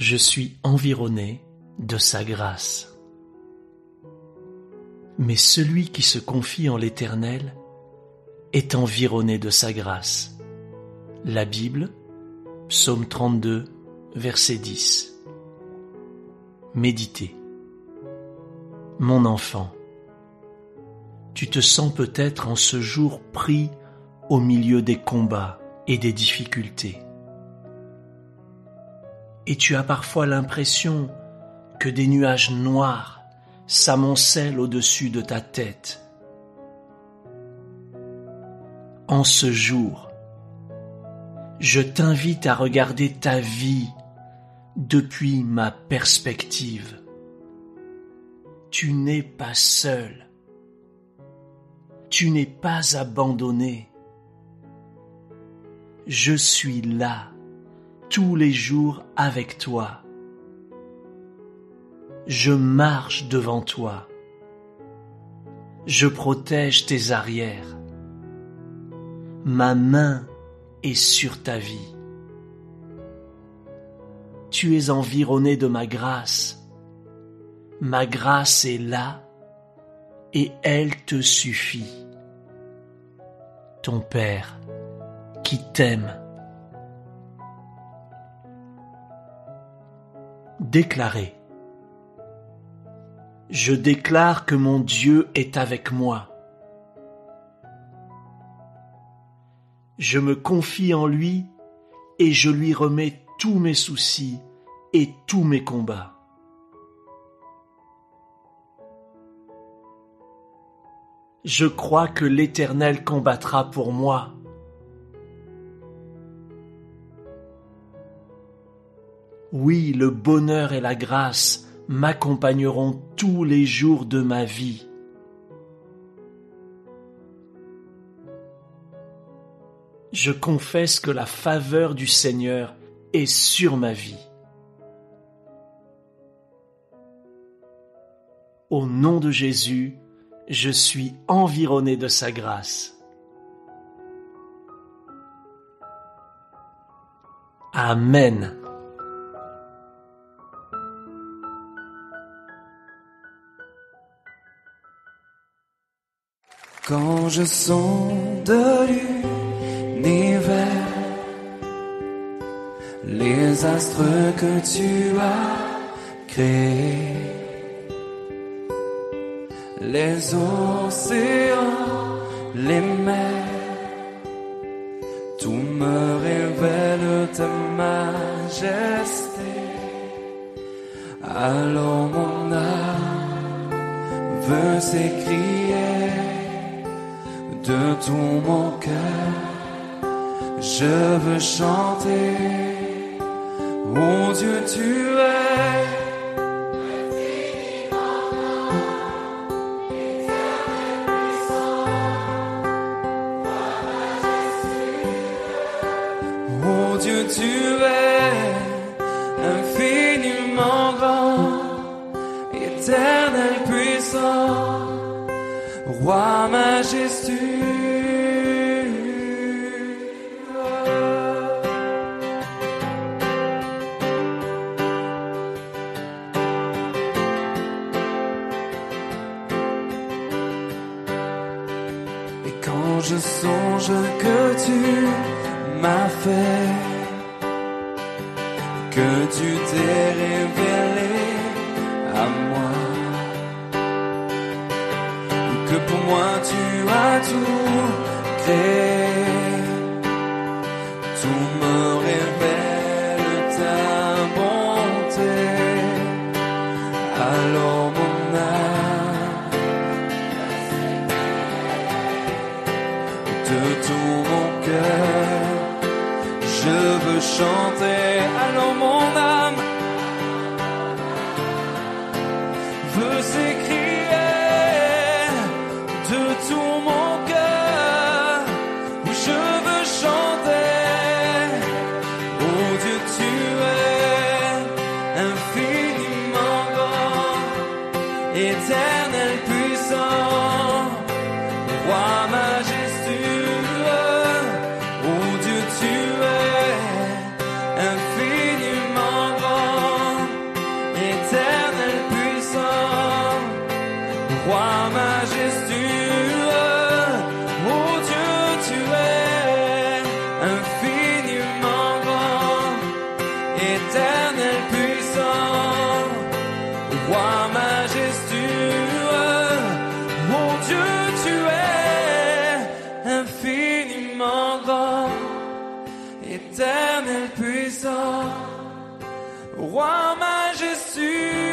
je suis environné de sa grâce. Mais celui qui se confie en l'Éternel est environné de sa grâce. La Bible, psaume 32, verset 10. Méditez. Mon enfant, tu te sens peut-être en ce jour pris au milieu des combats et des difficultés. Et tu as parfois l'impression que des nuages noirs s'amoncellent au-dessus de ta tête. En ce jour, je t'invite à regarder ta vie depuis ma perspective. Tu n'es pas seul. Tu n'es pas abandonné. Je suis là tous les jours avec toi. Je marche devant toi. Je protège tes arrières. Ma main est sur ta vie. Tu es environné de ma grâce. Ma grâce est là et elle te suffit. Ton Père qui t'aime. Déclarer. Je déclare que mon Dieu est avec moi. Je me confie en lui et je lui remets tous mes soucis et tous mes combats. Je crois que l'Éternel combattra pour moi. Oui, le bonheur et la grâce m'accompagneront tous les jours de ma vie. Je confesse que la faveur du Seigneur est sur ma vie. Au nom de Jésus, je suis environné de sa grâce. Amen. Je sens de l'univers, les astres que tu as créés, les océans, les mers, tout me révèle ta majesté. Alors mon âme veut s'écrier de tout mon cœur. Je veux chanter, oh Dieu tu es. Oh Dieu, tu es infiniment grand, éternel puissant, roi majestueux. Et quand je songe que tu m'as fait, que tu t'es révélé à moi, que pour moi tu as tout créé, tout me révèle ta bonté. Alors mon âme de tout mon cœur. Je veux chanter, alors mon âme roi éternel puissant, roi majestueux.